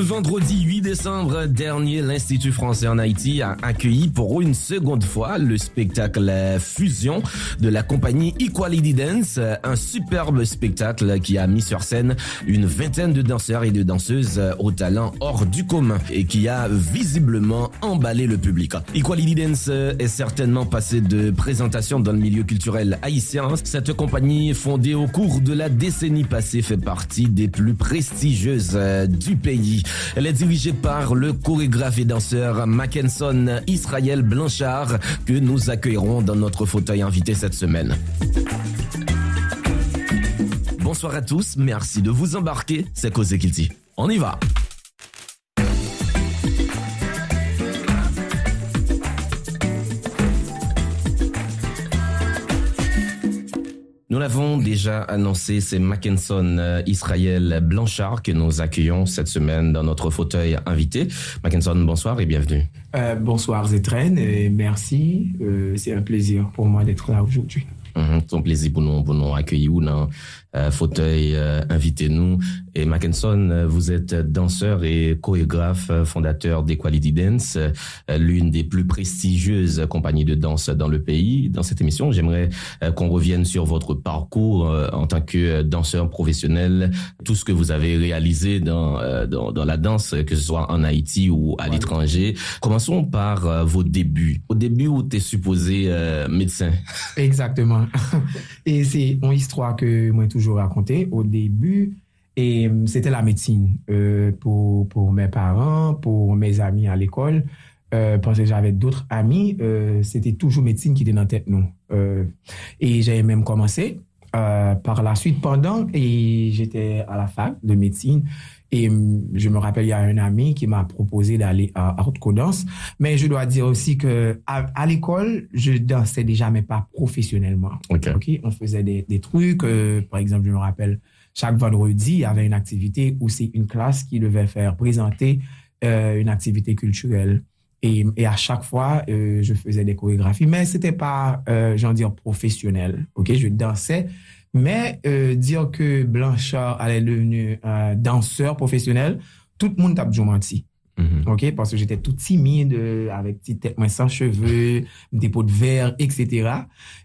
Vendredi 8 décembre dernier, l'Institut français en Haïti a accueilli pour une seconde fois le spectacle Fusion de la compagnie Equality Dance, un superbe spectacle qui a mis sur scène une vingtaine de danseurs et de danseuses au talent hors du commun et qui a visiblement emballé le public. Equality Dance est certainement passé de présentation dans le milieu culturel haïtien. Cette compagnie fondée au cours de la décennie passée fait partie des plus prestigieuses du pays. Elle est dirigée par le chorégraphe et danseur Mackenson Israël Blanchard que nous accueillerons dans notre fauteuil invité cette semaine. Bonsoir à tous, merci de vous embarquer, c'est Cosé Kilti. On y va l'avons déjà annoncé, c'est Mackenson euh, Israël Blanchard que nous accueillons cette semaine dans notre fauteuil invité. Mackenson, bonsoir et bienvenue. Euh, bonsoir Zetren et merci. Euh, c'est un plaisir pour moi d'être là aujourd'hui. Mm -hmm. plaisir pour nous, pour nous accueillir dans fauteuil euh, invitez-nous. Et Mackenson, euh, vous êtes danseur et chorégraphe, fondateur d'Equality Dance, l'une des plus prestigieuses compagnies de danse dans le pays. Dans cette émission, j'aimerais qu'on revienne sur votre parcours en tant que danseur professionnel, tout ce que vous avez réalisé dans, dans, dans la danse, que ce soit en Haïti ou à ouais. l'étranger. Commençons par vos débuts. Au début où tu es supposé euh, médecin. Exactement. Et c'est une histoire que moi toujours raconté au début et c'était la médecine euh, pour, pour mes parents, pour mes amis à l'école. Euh, parce que j'avais d'autres amis, euh, c'était toujours médecine qui était dans la tête nous. Euh, et j'ai même commencé euh, par la suite pendant et j'étais à la fac de médecine et je me rappelle il y a un ami qui m'a proposé d'aller à haute danse mais je dois dire aussi que à, à l'école je dansais déjà mais pas professionnellement. Okay. ok? On faisait des, des trucs euh, par exemple je me rappelle chaque vendredi il y avait une activité où c'est une classe qui devait faire présenter euh, une activité culturelle. Et, et à chaque fois euh, je faisais des chorégraphies. Mais c'était pas j'en dire professionnel. Ok? Je dansais Mais euh, dire que Blanchard allait devenir euh, danseur professionnel, tout le monde tape du menti. Mm -hmm. Ok, parce que j'étais tout timide, avec petite tête, moi sans cheveux, des pots de verre, etc.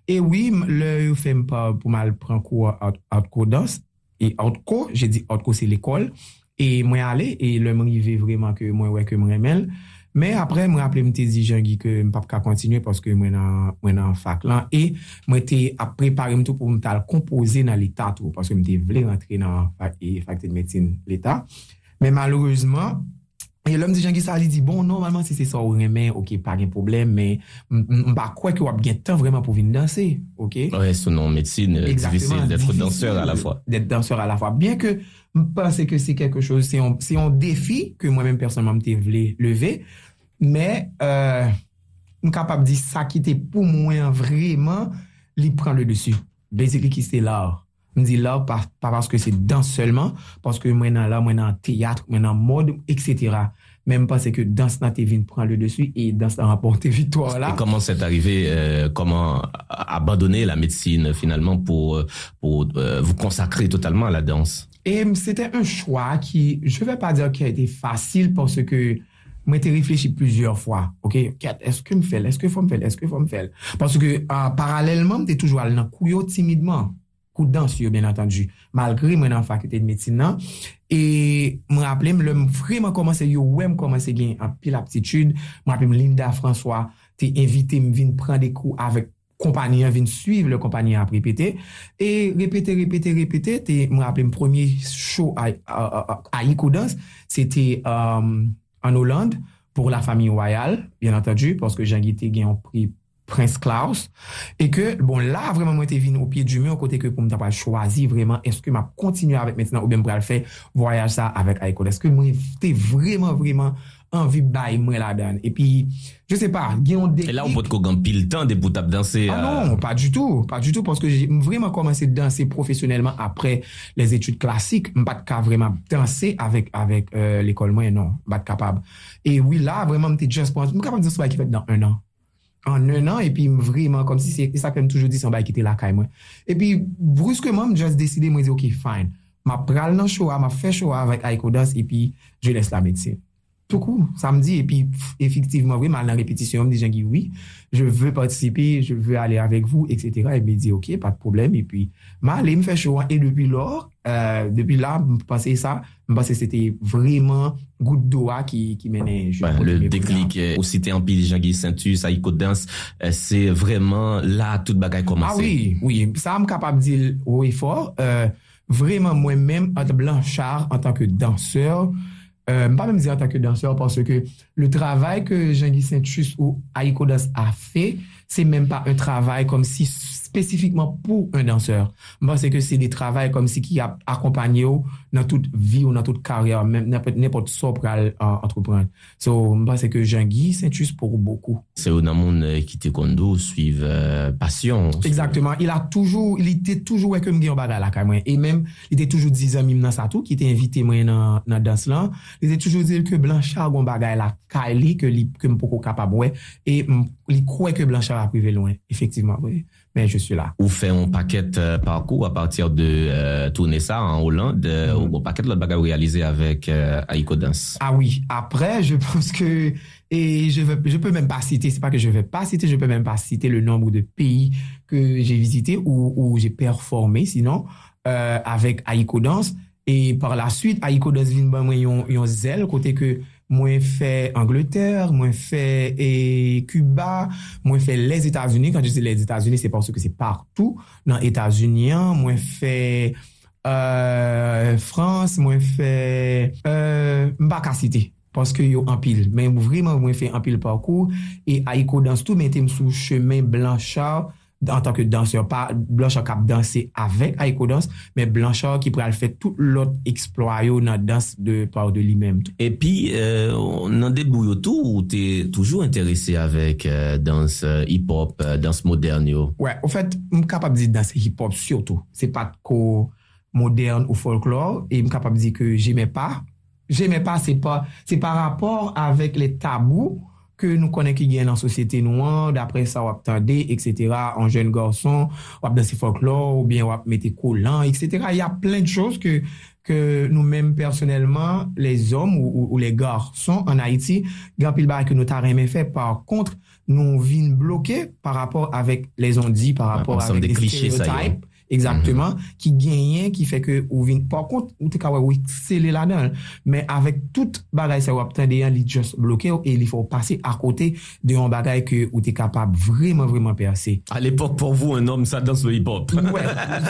Et oui, le fait pas pour mal prendre cours à Outco Danse. Et Outco, j'ai dit Outco c'est l'école. Et moi allé, et le m'arrivait vraiment que moi ouais que moi, remèle. Men apre mwen aple mwen te di jan gi ke m pap ka kontinye paske mwen an fak lan e mwen te ap prepare mwen tou pou mwen tal kompoze nan l'Etat tou paske mwen te vle rentre nan fakte de medsine l'Etat. Men malourezman, E lèm di jan ki sa li di, bon, normalman si se sa ou remen, ok, pa gen problem, men mba kwe ki wap gen tan vreman pou vin danser, ok? Ouè, ouais, sonon, medsine, divisil, d'etre danseur a la fwa. D'etre danseur a la fwa. Bien ke je pense que c'est quelque chose, c'est un, c'est défi que moi-même personnellement m'te voulais lever, mais euh, je suis capable de dire ça qui était pour moi vraiment, il prend le dessus. Basically, qui c'est l'art. Je dis l'art pas, pas parce que c'est danse seulement, parce que moi, dans l'art, moi, dans théâtre, moi, dans mode, etc. Même parce que danse n'a vient prendre le dessus et danse n'a rapporté victoire là. Et comment c'est arrivé, euh, comment abandonner la médecine finalement pour euh, vous consacrer totalement à la danse? Et c'était un choix qui, je ne vais pas dire qu'il a été facile parce que mwen te reflechi plusieurs fois. Ok, kat, eske m fel, eske fom fel, eske fom fel. Parce que, euh, paralèlement, m te toujou al nan kouyo timidement. Kou dans yo, bien entendu. Malgré mwen an fakulte de médecine nan. Et m rappelé, m lèm vreman komanse yo, wè m komanse gen an pil aptitude. M rappelé m Linda François te invité m vin pran de kou avèk kompanyen vin suiv le kompanyen ap repete, e repete, repete, repete, te m rappele m premier show a, a, a, a Ikodans, sete um, an Hollande, pou la fami royal, bien entedu, porske jan gite gen yon pri Prince Klaus, e ke, bon la, vreman mwen te vin ou piye du mè, ou kote ke pou m tapal chwazi, vreman, eske m ap kontinu avèk mètenan, ou bèm pral fè voyaj sa avèk Ikodans, eske m te vreman, vreman anvi bay mwen la dan. E pi, je se pa, gen yon dekik... E la ou pot ko gan pil tan de pou tap danse... Ah euh... non, pa du tout, pa du tout, parce que j'ai vraiment commencé danse professionnellement après les études classiques. M'bat ka vraiment danse avec, euh, l'école mwen, non, m'bat kapab. Et oui, là, vraiment, m'te just pense, m'kapab di sou bay ki fet dans un an. an un an, epi m vreman, kom si se, sa kem toujou di, san bay kite lakay mwen. Epi, bruskeman, m just deside, mwen zi, ok, fine, ma pral nan showa, ma fè showa avèk Aiko Dance, Dans, epi, je les la medse. toukou, samedi, et puis pff, effectivement, oui, mal nan répétition, des gens qui, oui, je veux participer, je veux aller avec vous, etc. Et puis, dit, ok, pas de problème, et puis, mal, et me fait chaud, et depuis lors, euh, depuis là, me pensais ça, me pensais c'était vraiment goutte d'eau qui, qui menait. Ben, le déclic, aussi t'es en pile, gens qui s'intuent, ça y danse, euh, c'est vraiment là, toute bagaille commence. Ah oui, oui, ça me capable de dire haut et fort, euh, vraiment moi-même, en blanchard, en tant que danseur, mpa men mzi anta ke danseur, parce ke le travay ke Jean-Guy Saint-Just ou Aiko Das a fe, se men pa un travay kom si spesifikman pou un danseur. Mwen se ke se de travay kom si ki ap akompanyo nan tout vi ou nan tout karyar, nepot sop pral antrepren. So mwen se ke Jean-Guy sentus pou beaucoup. Se ou nan moun ki te kondo, suiv euh, pasyon. Exactement. Il a toujou, il ite toujou weke yon bada la kay mwen. E mwen, il ite toujou dizan mim nan satou ki ite invite mwen nan, nan dans lan. Il ite toujou dizan ke Blanchard gwen bagay la kay li ke, li, ke mpoko kapab wè. E li kwe ke Blanchard aprive loin. Efektivman, wè. Oui. Mais je suis là. Ou fè un paquet parcours a partir de euh, tourner ça en Hollande, ou un paquet l'autre baga ou réalisé avec euh, Aiko Dance. Ah oui. Après, je pense que et je peux même pas citer, c'est pas que je vais pas citer, je peux même pas citer le nombre de pays que j'ai visité ou j'ai performé, sinon, euh, avec Aiko Dance. Et par la suite, Aiko Dance ban mwen yon zel, kote ke mwen fè Angleterre, mwen fè e, Cuba, mwen fè les Etats-Unis. Kan jese les Etats-Unis, se porsou ke se partout nan Etats-Unian. Mwen fè euh, France, mwen fè euh, Mbakasite. Paske yo anpil. Men vreman mwen fè anpil parkour. E Aiko dans tout mette tem sou chemen Blanchard an tanke danseur, pa Blanchard kap danse avèk Aiko Dans, men Blanchard ki pral fè tout lot eksployo nan dans de par de li mèm. E pi, euh, nan debou yo tou, ou te toujou interese avèk euh, dans euh, euh, hip-hop, euh, dans modern yo? Ouè, ou fèt, m kapap di dans hip-hop surtout. Se pat ko modern ou folklore, e m kapap di ke jemè pa. Jemè pa, se pa, se pa rapor avèk le tabou que nous connaissons qui gagnent dans la société noire, d'après ça, wap tende, etc., en jeune garçon, wap danser folklore, ou bien wap mette collant, etc. Il y a plein de choses que nous-mêmes, personnellement, les hommes ou les garçons en Haïti, gampil bar que nous t'arrêmons fait, par contre, nous vînes bloqués par rapport avec les ondits, par rapport avec les stéréotypes, Exactement, ki genyen, ki fe ke ou vin. Par kont, ou te kawe ou eksele la den. Men avek tout bagay se wap ten deyan li just bloke ou e li fò pase a kote deyon bagay ke ou te kapab vreman vreman perse. A l'epok pou vous, un homme sa danse le hip-hop. Ouais,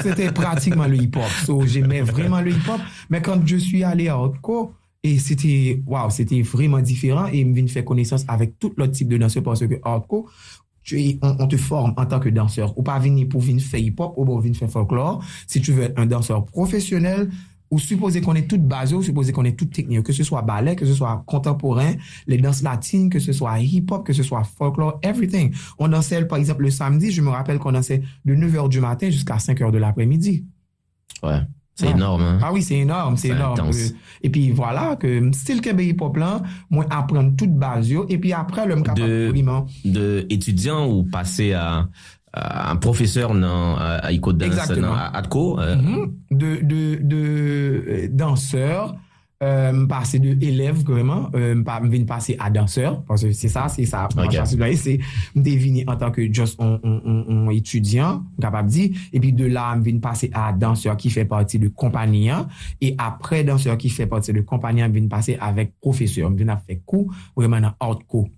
c'était pratiquement le hip-hop. So, j'aimais vraiment le hip-hop. Men quand je suis allé à Otko, et c'était, waouh, c'était vraiment différent et m'vin fè connaissance avek tout l'autre type de danse parce que Otko, Haute-Côte, on te forme en tant que danseur. Ou pas venir pour venir faire hip-hop, ou pour venir faire folklore. Si tu veux être un danseur professionnel, ou supposer qu'on est tout basé, ou supposer qu'on est tout technique, que ce soit ballet, que ce soit contemporain, les danses latines, que ce soit hip-hop, que ce soit folklore, everything. On dansait, par exemple, le samedi, je me rappelle qu'on dansait de 9h du matin jusqu'à 5h de l'après-midi. Ouais. C'est énorme. Ah oui, c'est énorme. C'est énorme. Et puis voilà, style kebe hip-hop lan, mwen apren tout base yo, et puis apre le mkapa priman. De étudiant ou passe à un professeur nan Aiko Dance nan Atko? De danseur. m'pase de elev kreman, m'vini pase a danseur, parce se sa, se sa, m'de vini an tanke just on etudyan, kapap di, epi de la m'vini pase a danseur ki fè parti de kompanyan, e apre danseur ki fè parti de kompanyan, m'vini pase avèk profeseur, m'vini a fè kou, vreman an ort kou.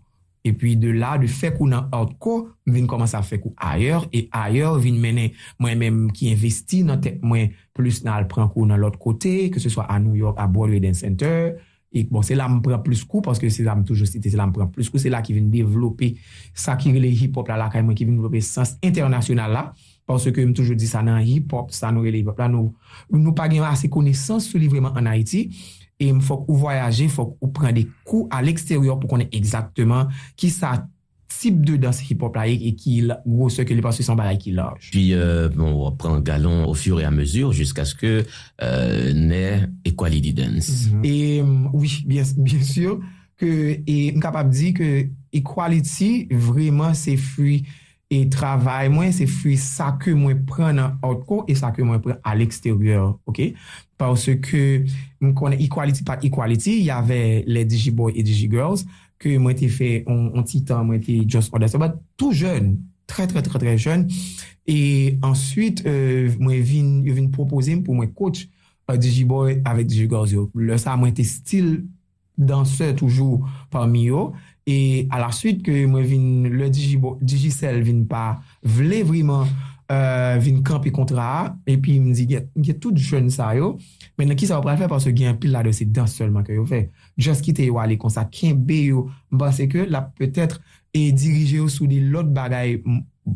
E pi de la, de fek ou nan outko, vin koman sa fek ou ayer, e ayer vin menen mwen menm ki investi nan tek mwen plus nan al pran kou nan lot kote, ke se swa a New York, a Broadway Dance Center, e bon, se la m pran plus kou, paske se la m toujou site, se la m pran plus kou, se la ki vin devlopi sa ki rele hip-hop la la, kay mwen ki vin devlopi sens internasyonal la, Parce ke m toujou di sa nan hip-hop, sa nou rele hip-hop la, nou, nou pa gen ase konesans sou li vreman an Haiti. e m fòk ou voyaje, fòk ou pren de kou al eksteryor pou konen ekzakteman ki sa tip de dans hip-hop laik e ki wò se ke li passe son balay ki laj. Puis, euh, bon, wò pren galon au fur et a mesur jisk aske euh, ne equality dance. Mm -hmm. Et euh, oui, bien, bien sûr, que, et m kapap di ke equality vreman se fwi e travay mwen, se fwi sa ke mwen pren nan outko e sa ke mwen pren al eksteryor, ok? parce que m konen Equality Pat Equality, y ave le Digiboy et Digigirls, ke mwen te fe, an titan mwen te Just Order se Sabat, tou jen, tre tre tre tre jen, e answit euh, mwen vin, vin propose m pou mwen coach uh, Digiboy avek Digigirls yo. Le sa mwen te stil danse toujou parmi yo, e a la suite ke mwen vin le Digiboy, Digicel vin pa vle vriman euh, vin kampi kontra a, epi mdi get, get tout jen sa yo, men nan ki sa wapre fè parce gen pil la de se dans selman ke yo fè. Just ki te yo ale konsa, ken be yo, ba se ke la peut-être e dirije yo sou di lot bagay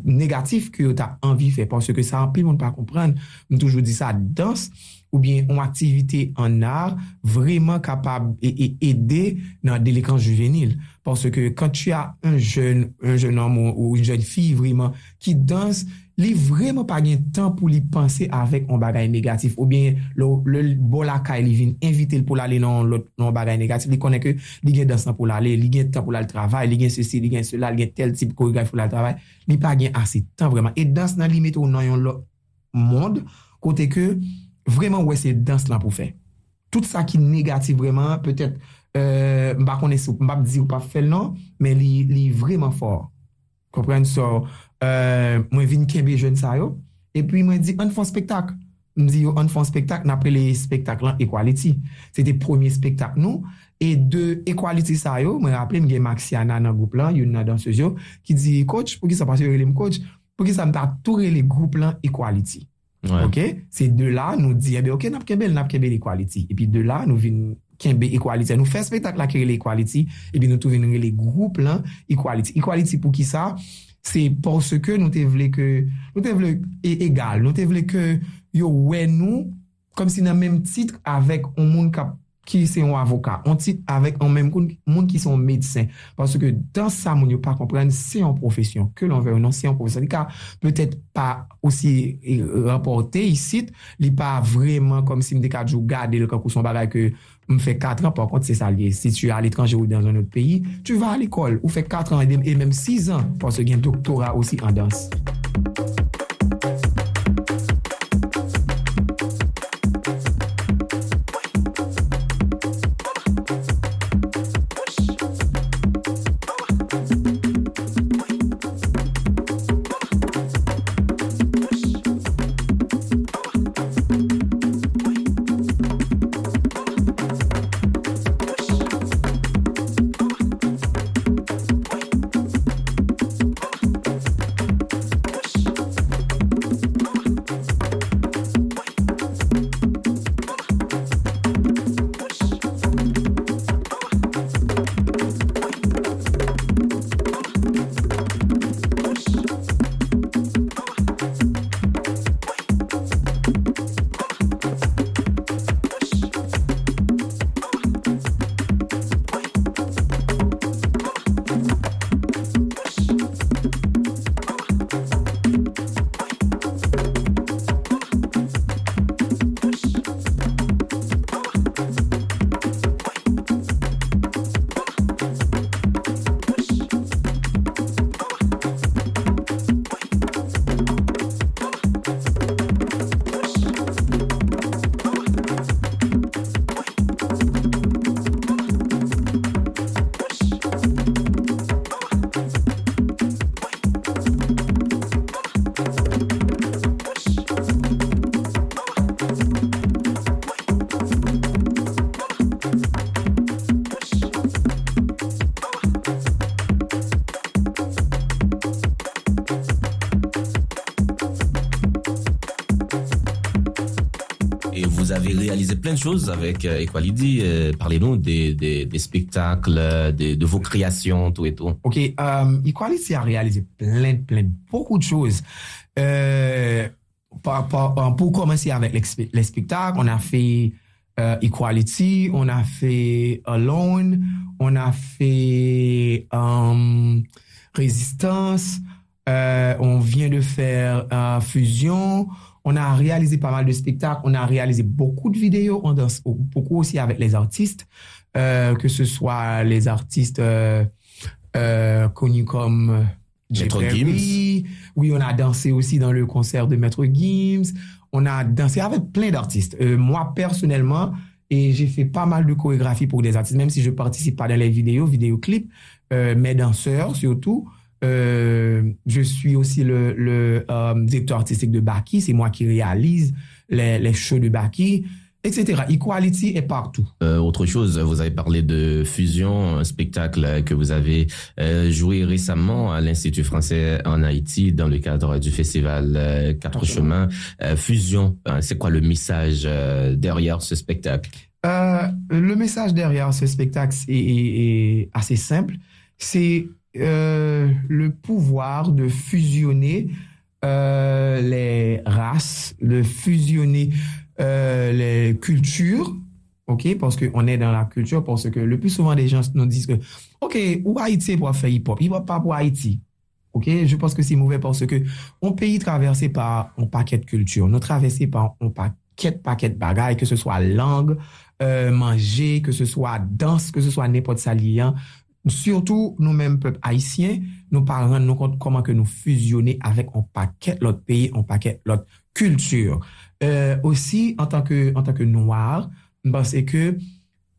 negatif ke yo ta anvi fè, parce ke sa anpil moun pa kompren, m toujou di sa dans, ou bien an aktivite an ar, vreman kapab e ede nan delikans juvenil. Parce ke kan tu a un jen, un jen homme ou, ou un jen fi vreman ki dans, li vreman pa gen tan pou li panse avèk an bagay negatif. Ou bien le bolakay li vin invite l pou lale nan bagay negatif. Li konen ke li gen dansan pou lale li gen tan pou lale travay, li gen se si, li gen se la li gen tel tip koregraf pou lale travay. Li pa gen ase tan vreman, e dans nan limit ou nan yon lot mond kote ke vreman wè se dans lan pou fè. Tout sa ki negatif vreman peut-être euh, mba konen sou, mba di ou pa fèl nan men li, li vreman for kompren so euh, mwen vin kembe jen sa yo, epi mwen di, an fon spektak. Mwen di yo, an fon spektak, napre le spektak lan Equality. Se te premier spektak nou, e de Equality sa yo, mwen rappele mwen gen Maxiana nan goup lan, yon nan dansez yo, ki di, coach, pou ki sa pase yo relem coach, pou ki sa mta toure le goup lan Equality. Ouais. Ok? Se de la nou di, eh ebe, ok, nap kembe, nap kembe l'Equality. Epi de la nou vin... kembe Equality. Nou fè spektak la kere l'Equality, ekwaliti, epi nou tou venere le group lan Equality. Equality pou ki sa, Se porske nou te vle ke, nou te vle e egal, nou te vle ke yo wè nou kom si nan menm titre avèk an moun kap, ki se yon avoka, an titre avèk an menm moun ki son medsen. Porske dan sa moun yo pa kompren, se yon profesyon, ke l'on vè ou nan se yon profesyon. Li ka peut-et pa osi eh, raporte yisit, li pa vreman kom si mdekadjou gade lè kakou son bagay ke m fè 4 an, par contre, c'est ça lié. Si tu es à l'étranger ou dans un autre pays, tu vas à l'école ou fè 4 an et même 6 an, parce qu'il y a un doctorat aussi en danse. De choses avec euh, Equality. Euh, Parlez-nous des, des, spectacles, de, vos créations, tout et tout. OK. Um, Equality a réalisé plein, plein, beaucoup de choses. Euh, pour, commencer avec les, les, spectacles, on a fait euh, Equality, on a fait Alone, on a fait euh, Résistance, euh, on vient de faire euh, Fusion, on a réalisé pas mal de spectacles, on a réalisé beaucoup de vidéos, on danse beaucoup aussi avec les artistes, euh, que ce soit les artistes euh, euh, connus comme Maître Perry. Oui, on a dansé aussi dans le concert de Maître Gims. On a dansé avec plein d'artistes. Moi, personnellement, et j'ai fait pas mal de chorégraphie pour des artistes, même si je participe pas dans les vidéos, vidéoclips, mes danseurs surtout. Euh, je suis aussi le, le euh, directeur artistique de Baki. C'est moi qui réalise les, les shows de Baki, etc. Equality est partout. Euh, autre chose, vous avez parlé de Fusion, un spectacle que vous avez joué récemment à l'Institut français en Haïti dans le cadre du festival Quatre Chemins. Fusion, c'est quoi le message derrière ce spectacle? Le message derrière ce spectacle est, est- est assez simple. C'est euh, le pouvoir de fusionner euh, les races, de fusionner euh, les cultures, ok? Parce qu'on est dans la culture, parce que le plus souvent des gens nous disent que, ok, ou Haïti pour faire hip-hop, hip-hop pas pour Haïti. Ok, je pense que c'est mauvais parce que on pays traversé par un paquet de cultures, nous traversé par un paquet paquet de bagailles, que ce soit langue, manger, que ce soit danse, que ce soit n'importe ça. Surtout nou menm pep haisyen, nou pa rend nou kont koman ke nou fusione avèk an paket lot peyi, an paket lot kultur. Euh, Osi, an tanke nouar, basè ke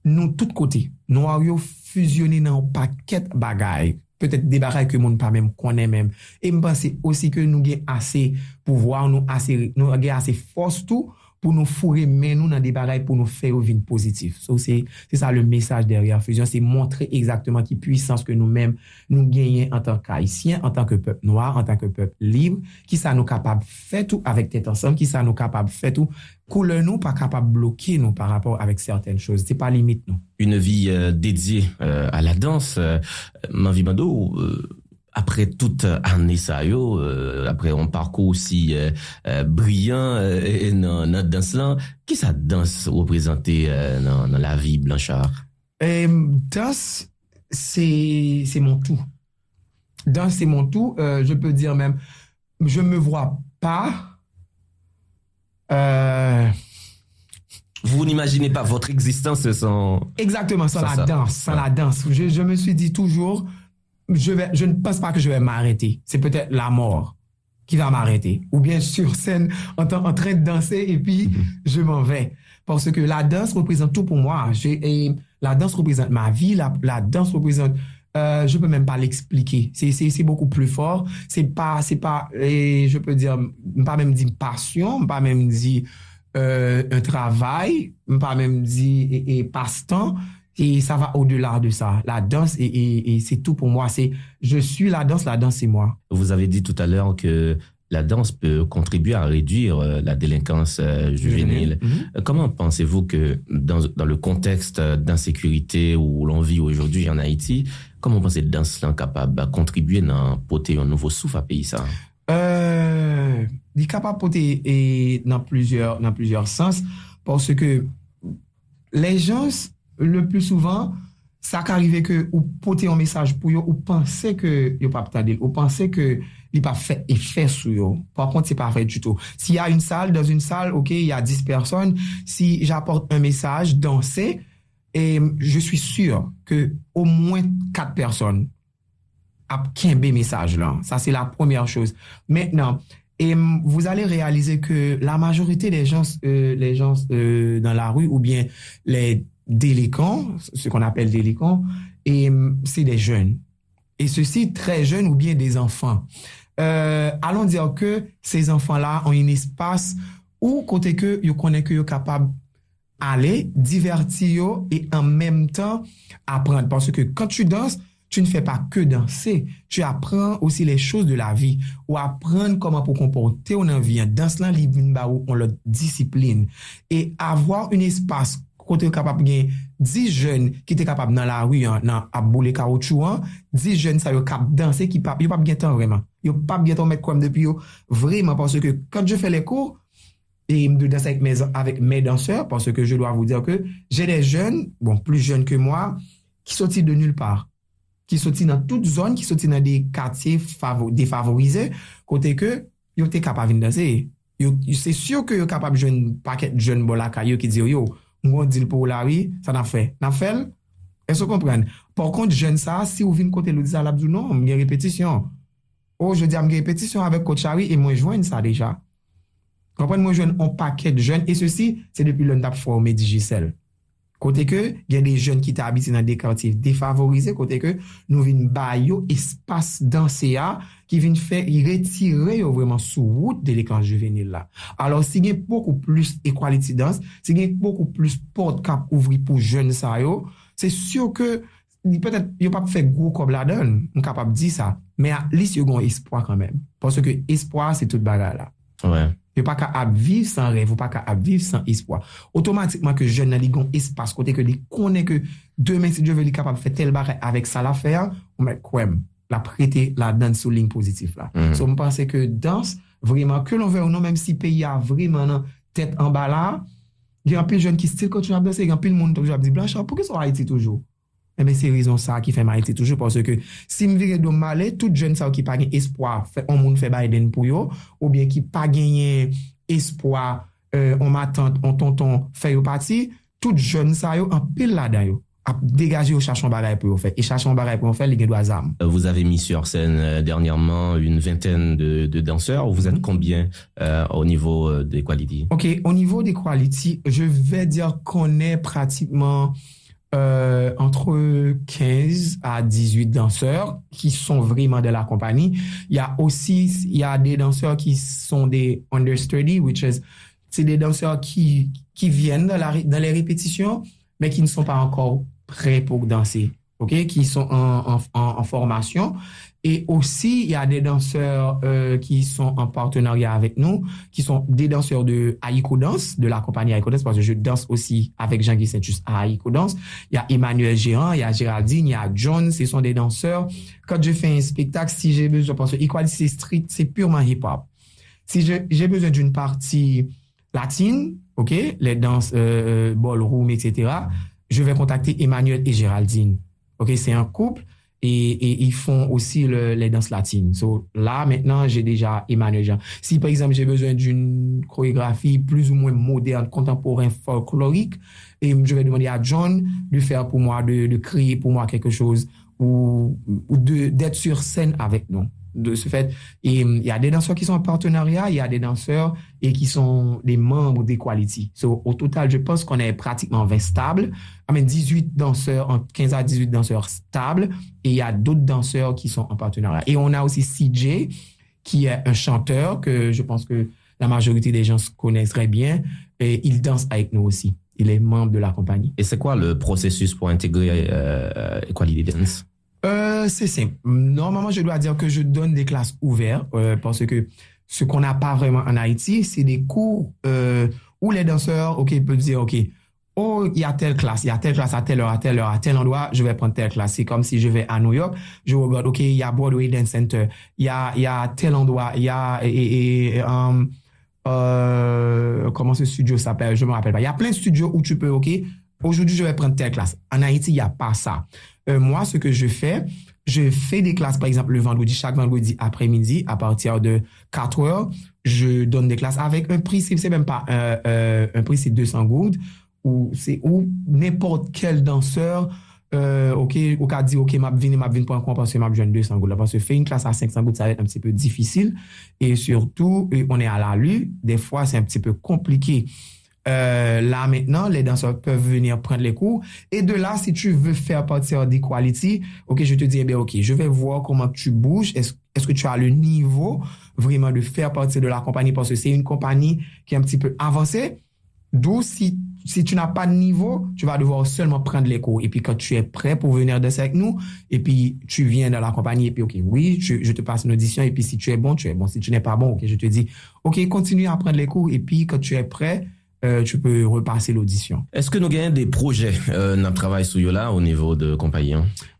nou tout kote, nouar yo fusione nan paket bagay. Petèt de bagay ke moun pa mèm konen mèm. E mbansè osi ke nou gen asè pouvoar, nou, nou gen asè fos tou, pour nous fourrer mais nous dans des bagailles pour nous faire vivre positif. So, c'est ça le message derrière Fusion, c'est montrer exactement qui puissance que nous-mêmes nous gagnons en tant qu'haïtiens, en tant que peuple noir, en tant que peuple libre, qui ça nous capable faire tout avec tête ensemble, qui ça nous capable faire tout, couleur nous pas capable bloquer nous par rapport avec certaines choses. C'est pas limite nous. Une vie euh, dédiée euh, à la danse. Euh, Manvi euh, après toute année ça yo, euh, après un parcours aussi euh, euh, brillant euh, et dans dans danse là, qui ça danse représenté euh, dans, dans la vie Blanchard? Danse, c'est c'est mon tout. Danse, c'est mon tout. Je peux dire même, je me vois pas. Vous n'imaginez pas votre existence sans exactement sans Sans la ça. danse, sans Ouais. la danse. Je, je me suis dit toujours, je vais, je ne pense pas que je vais m'arrêter. C'est peut-être la mort qui va m'arrêter. Ou bien sur scène, en, train- en train de danser et puis je m'en vais. Parce que la danse représente tout pour moi. Et la danse représente ma vie, la, la danse représente, euh, je peux même pas l'expliquer. C'est, beaucoup plus fort. C'est pas, c'est pas, et je peux dire, pas même dire passion, pas même dire euh, un travail, pas même dire et, et passe-temps. Et ça va au-delà de ça. La danse, et, et, et c'est tout pour moi. C'est, je suis la danse, la danse, c'est moi. Vous avez dit tout à l'heure que la danse peut contribuer à réduire euh, la délinquance euh, juvénile. Mhm. Euh, Comment pensez-vous que dans, dans le contexte d'insécurité où l'on vit aujourd'hui en Haïti, comment pensez-vous que danse là capable de contribuer dans porter un nouveau souffle à pays ça? Euh, il est capable de porter et dans plusieurs, dans plusieurs sens parce que les gens, le plus souvent, ça qu'arrive que ou porter un message pour eux ou penser que yo pas ou penser que il pas fait effet sur eux. Par contre, c'est pas vrai du tout. S'il y a une salle, dans une salle, OK, il y a 10 personnes, si j'apporte un message, danser, et je suis sûr que au moins quatre personnes à quimber message là. Ça, c'est la première chose. Maintenant, et vous allez réaliser que la majorité des gens, euh, gens euh, dans la rue ou bien les délinquants, ce qu'on appelle délinquants, et hum, c'est des jeunes. Et ceux-ci très jeunes ou bien des enfants. Euh, allons dire que ces enfants-là ont un espace où côté que ils connaissent que sont capables aller divertir yo et en même temps apprendre parce que quand tu danses tu ne fais pas que danser, tu apprends aussi les choses de la vie ou apprendre comment pour comporter on en vie. Danse là, li vin ba ou on leur discipline et avoir un espace kote kapap gen 10 jen ki te kapap nan la wiyan nan ap boule kaoutchou an, 10 jen sa yo kap danse ki pap, yo pap gen tan vreman. Yo pap gen tan met kouam depi yo vreman parce que quand je fais les cours et me danse avec mes, avec mes danseurs parce que je dois vous dire que j'ai des jeunes, bon plus jeunes que moi, qui sortit de nulle part. Qui sortit dans toute zone, qui sortit dans des quartiers défavorisés kote ke yo te kapap vin danse. Yo, yo se syo ke yo kapap jen paket jen bolaka yo ki diyo yo, yo mwen dil pou la wi, sa nan fe. Nan fel, e so kompren. Por kont, jen sa, si ou vin kote lodi sa labdou, non, mwen gen repetisyon. Ou, oh, je di a mwen gen repetisyon avek kote chari, e mwen jwen sa deja. Kompren, mwen jwen an paket jen, e se si, se depi lon tap forme Digicel. Kote ke gen de jen ki ta abiti nan de kantif defavorize, kote ke nou vin bay yo espas danse ya ki vin fè retire yo vreman sou wout de lekan juvenil la. Alors si gen poukou plus equality dans, si gen poukou plus port kap ouvri pou jen sa yo, se syo ke yo pap fè gwo kob la don, m kapap di sa, men a lis yo gon espoi kanmen. Ponsè ke espoi se tout bagay la. Ouè. Ouais. Yo pa ka ap viv san rev, yo pa ka ap viv san espoi. Otomatikman ke jen nan li gon espas kote ke li konen ke demen si jove li kapap fe tel bare avek sa la fè an, ou men kouèm la prete la dan sou ling pozitif la. Mm -hmm. So mpense ke dans, vreman, ke lon ve ou non, menm si peyi a vreman nan tet an ba la, gen apil jen ki stil kontou ap danse, gen apil moun tou ap di blanche, pou ke sou Haiti toujou? Ebe eh se rizon sa ki fe Maiti toujou pwase ke si m vire do male, tout jen sa ou ki pa gen espoi an moun fe Biden pou yo ou bien ki pa genyen espoi an euh, matant, an tonton fe yo pati, tout jen sa yo an pil la dan yo. ap degaje ou chachon bagay pou cherchant bagaille E chachon bagay pou bagaille pour li gen do azam. Vous avez mis sur scène euh, dernièrement une vingtaine de, de danseurs. Vous êtes mm-hmm. combien euh, au niveau euh, des quality? Ok, au niveau des quality, je vais dire qu'on est pratiquement... Euh, entre 15 à 18 danseurs qui sont vraiment de la compagnie. Il y a aussi, il y a des danseurs qui sont des understudy, which is, c'est des danseurs qui, qui viennent dans, les répétitions, mais qui ne sont pas encore prêts pour danser, ok? Qui sont en, en formation. Et aussi, il y a des danseurs euh, qui sont en partenariat avec nous, qui sont des danseurs de Aiko Dance, de la compagnie Aiko Dance, parce que je danse aussi avec Jean-Guy Saint-Just à Aiko Dance. Il y a Emmanuel Géant, il y a Géraldine, il y a John, ce sont des danseurs. Quand je fais un spectacle, si j'ai besoin, parce que Equality Street, c'est purement hip-hop. Si j'ai besoin d'une partie latine, ok, les danses euh, ballroom, etc., je vais contacter Emmanuel et Géraldine. Ok, c'est un couple. Et ils font aussi les danses latines. So là, maintenant, j'ai déjà Emmanuel Jean. Si, par exemple, j'ai besoin d'une chorégraphie plus ou moins moderne, contemporaine, folklorique, et je vais demander à John de faire pour moi, de créer pour moi quelque chose ou d'être sur scène avec nous. De ce fait. Il y a des danseurs qui sont en partenariat, il y a des danseurs et qui sont des membres d'Equality. So, au total, je pense qu'on est pratiquement 20 stables. I mean, 18 danseurs, entre 15 à 18 danseurs stables et il y a d'autres danseurs qui sont en partenariat. Et on a aussi CJ, qui est un chanteur que je pense que la majorité des gens se connaisseraient bien et il danse avec nous aussi. Il est membre de la compagnie. Et c'est quoi le processus pour intégrer euh, Equality Dance? Euh, c'est simple. Normalement, je dois dire que je donne des classes ouvertes euh, parce que ce qu'on n'a pas vraiment en Haïti, c'est des cours euh, où les danseurs, ok, peuvent dire, ok, oh, il y a telle classe, il y a telle classe à telle heure, à telle heure, à tel endroit, je vais prendre telle classe. C'est comme si je vais à New York, je regarde, ok, il y a Broadway Dance Center, il y a tel endroit, il y a, comment ce studio s'appelle, je me rappelle pas. Il y a plein de studios où tu peux, ok, aujourd'hui, je vais prendre telle classe. En Haïti, il n'y a pas ça. Euh, moi, ce que je fais, je fais des classes, par exemple, le vendredi, chaque vendredi après-midi, à partir de 4 heures, je donne des classes avec un prix, c'est même pas euh, euh, un prix, c'est 200 gouttes, ou n'importe quel danseur, ok, ou qu'a dit, ok, m'a vini, m'a vini pour un compte, parce que m'a besoin de 200 gouttes. Parce que faire une classe à 500 gouttes, ça va être un petit peu difficile, et surtout, on est à la lue, des fois, c'est un petit peu compliqué. Euh, là maintenant, les danseurs peuvent venir prendre les cours. Et de là, si tu veux faire partir d'Equality, ok, je te dis, eh ok, je vais voir comment tu bouges. Est-ce que tu as le niveau vraiment de faire partir de la compagnie? Parce que c'est une compagnie qui est un petit peu avancée. D'où, si tu n'as pas de niveau, tu vas devoir seulement prendre les cours. Et puis, quand tu es prêt pour venir danser avec nous, et puis tu viens dans la compagnie, et puis, ok, oui, je te passe une audition. Et puis, si tu es bon, tu es bon. Si tu n'es pas bon, ok, je te dis, ok, continue à prendre les cours. Et puis, quand tu es prêt, Euh, tu peux repasser l'audition. Est-ce que nous gagnons des projets euh, dans le travail sous Yola au niveau de compagnie?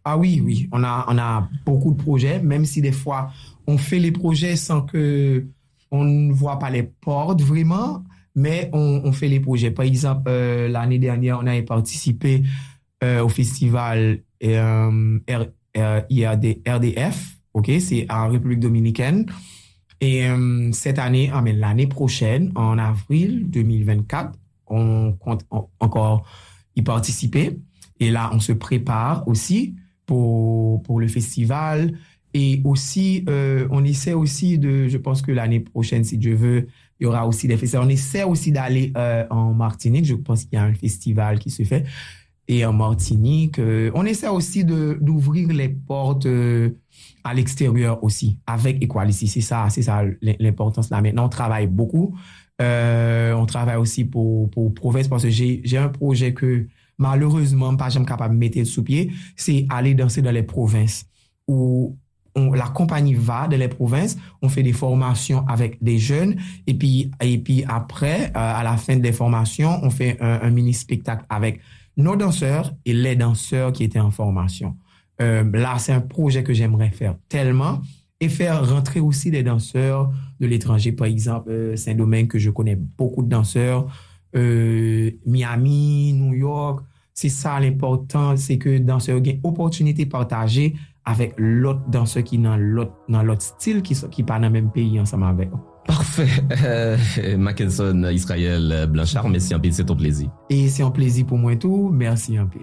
Ah oui, oui. On a beaucoup de projets, même si des fois on fait les projets sans que on ne voit pas les portes vraiment. mais on, fait les projets. Par exemple, l'année dernière, on avait participé au festival RDF, ok, c'est en République dominicaine. Et cette année, ah, l'année prochaine, en avril 2024, on compte encore y participer. Et là, on se prépare aussi pour, pour le festival. Et aussi, euh, on essaie aussi de, je pense que l'année prochaine, si Dieu veut, il y aura aussi des festivals. On essaie aussi d'aller euh, en Martinique. Je pense qu'il y a un festival qui se fait. Et en Martinique, euh, on essaie aussi d'ouvrir les portes à l'extérieur aussi avec Equality. C'est ça, c'est ça l'importance là. Maintenant, on travaille beaucoup. on travaille aussi pour, pour Province parce que j'ai un projet que malheureusement, pas jamais capable de mettre sous pied, c'est aller danser dans les provinces où la compagnie va dans les provinces, on fait des formations avec des jeunes et puis, et puis après, euh, à la fin des formations, on fait un, mini spectacle avec nos danseurs et les danseurs qui étaient en formation. Euh, là, c'est un projet que j'aimerais faire tellement et faire rentrer aussi des danseurs de l'étranger. Par exemple, euh, domaine que je connais beaucoup de danseurs. Miami, New York, c'est ça l'important, c'est que danseurs ont opportunité partagée avec l'autre danseur qui l'autre dans l'autre style qui qui pas dans le même pays ensemble avec Parfait. Euh, Mackinson, Israël Blanchard, merci un peu, c'est ton plaisir. Et c'est un plaisir pour moi tout. Merci un peu.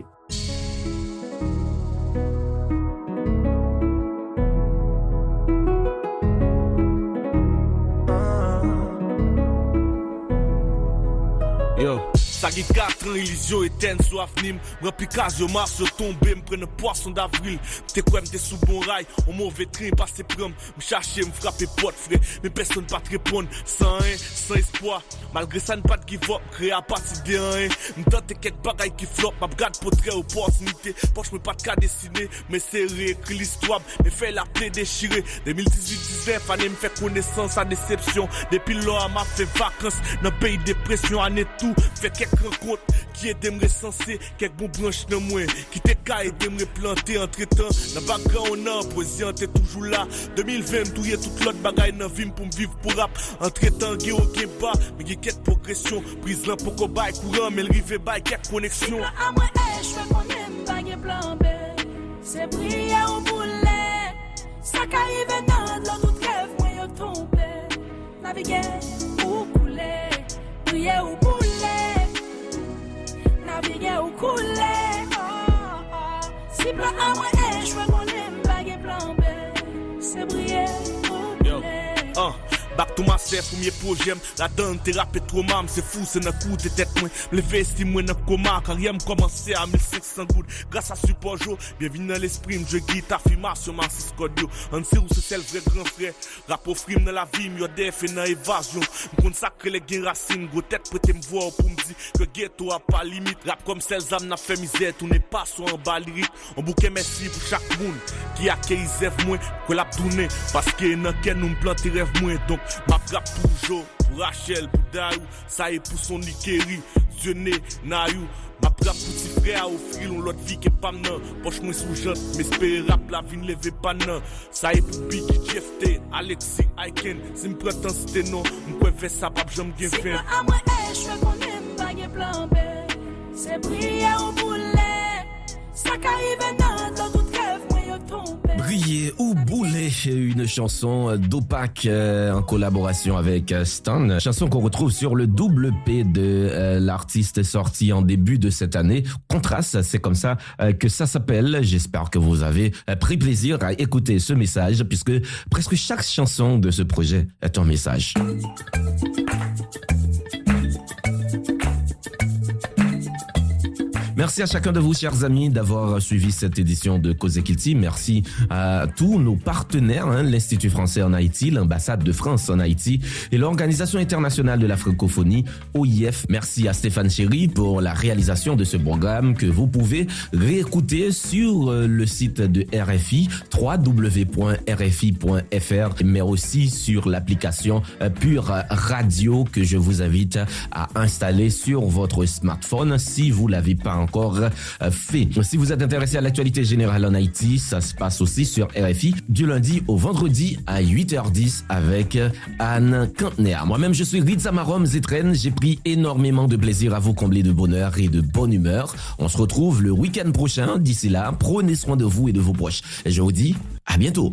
Sa ge katran ilizyon eten sou afnim Mwen pikaz yo mars yo tombe M prene poason d'avril. M te kwen m te sou bon ray O mouve trin pase prom M chache m frape pot fre Me person pat repon San en, san espoi Malgre sa n pat give up Kre a pati de an en M tante kek bagay ki flop M ap gade potre ou porsinite Poch me pat ka desine Me se reekri l'istwab Me fe la ple dechire 2018-19 ane m fe konesans a decepsyon Depi lo a ma fe vakans Nan peyi depresyon ane tou Fe kek rencontre qui est me recenser quelques bons branches dans moi qui te me planter entre temps dans background on poésie t'es toujours là. 2020 tout y toute l'autre bagaille dans vie pour me vivre pour rap. Entre temps gay au bas mais y quelques progression. Prise là pour bail courant mais le rive fais qu'on aime bague plan ou au boulet naviguer ou couler. Oh, oh. Si plan Uh. Back to myself, premier projet, la donne thérapie trop mam, c'est fou, c'est un coup de tête moins. Le vesti moins dans coma, carrière commencé à 1500 gouttes. Grâce à support Jo, bienvenue dans l'esprit, je guide affirmation, ma six code On sait où c'est le vrai grand frère. Rap au frime dans la vie, m'yo def et dans évasion. M'consacre les gains racines, gros tête prêter me voir pour me dire que ghetto a pas limite. Rap comme celles âmes n'a fait misère, tout n'est pas sur un bal lyrique. On bouquet merci pour chaque monde qui a accueilli zèv moins, que l'a tourné. Parce que n'a qu'un nous plante rêve moins, donc Ma frappe pour Jo, Rachel, pour Daou, ça est pour son Nikeri, Zioné, Nayou. Ma frappe pour petit frère, offrir l'autre vie qui est pas nan. Poche moi sous jante, mais espérer rap la vie ne lève pas nan. Ça est pour Biggie, GFT, Alexis, Aiken. Si me prend c'était non, m'pouvez faire ça, pas j'aime bien faire. Si eh, je fais qu'on aime bague plan B. C'est briller au boulet. Ça qu'arrive dans l'autre rêve, moi yo tombe. Briller ou bouler, une chanson d'Opac euh, en collaboration avec euh, Stan. Chanson qu'on retrouve sur le double P de euh, l'artiste sorti en début de cette année. Contraste, c'est comme ça que ça s'appelle. J'espère que vous avez pris plaisir à écouter ce message puisque presque chaque chanson de ce projet est un message. Merci à chacun de vous, chers amis, d'avoir suivi cette édition de Cause Kilti. Merci à tous nos partenaires, hein, l'Institut français en Haïti, l'ambassade de France en Haïti et l'Organisation internationale de la francophonie, OIF. Merci à Stéphane Chéry pour la réalisation de ce programme que vous pouvez réécouter sur euh, le site de RFI, www.rfi.fr, mais aussi sur l'application euh, Pure Radio que je vous invite à installer sur votre smartphone si vous l'avez pas encore encore euh, fait. Si vous êtes intéressé à l'actualité générale en Haïti, ça se passe aussi sur RFI du lundi au vendredi à 8h10 avec Anne Cantner. Moi-même, je suis Rizamarom Zetren. J'ai pris énormément de plaisir à vous combler de bonheur et de bonne humeur. On se retrouve le week-end prochain. D'ici là, prenez soin de vous et de vos proches. Je vous dis à bientôt.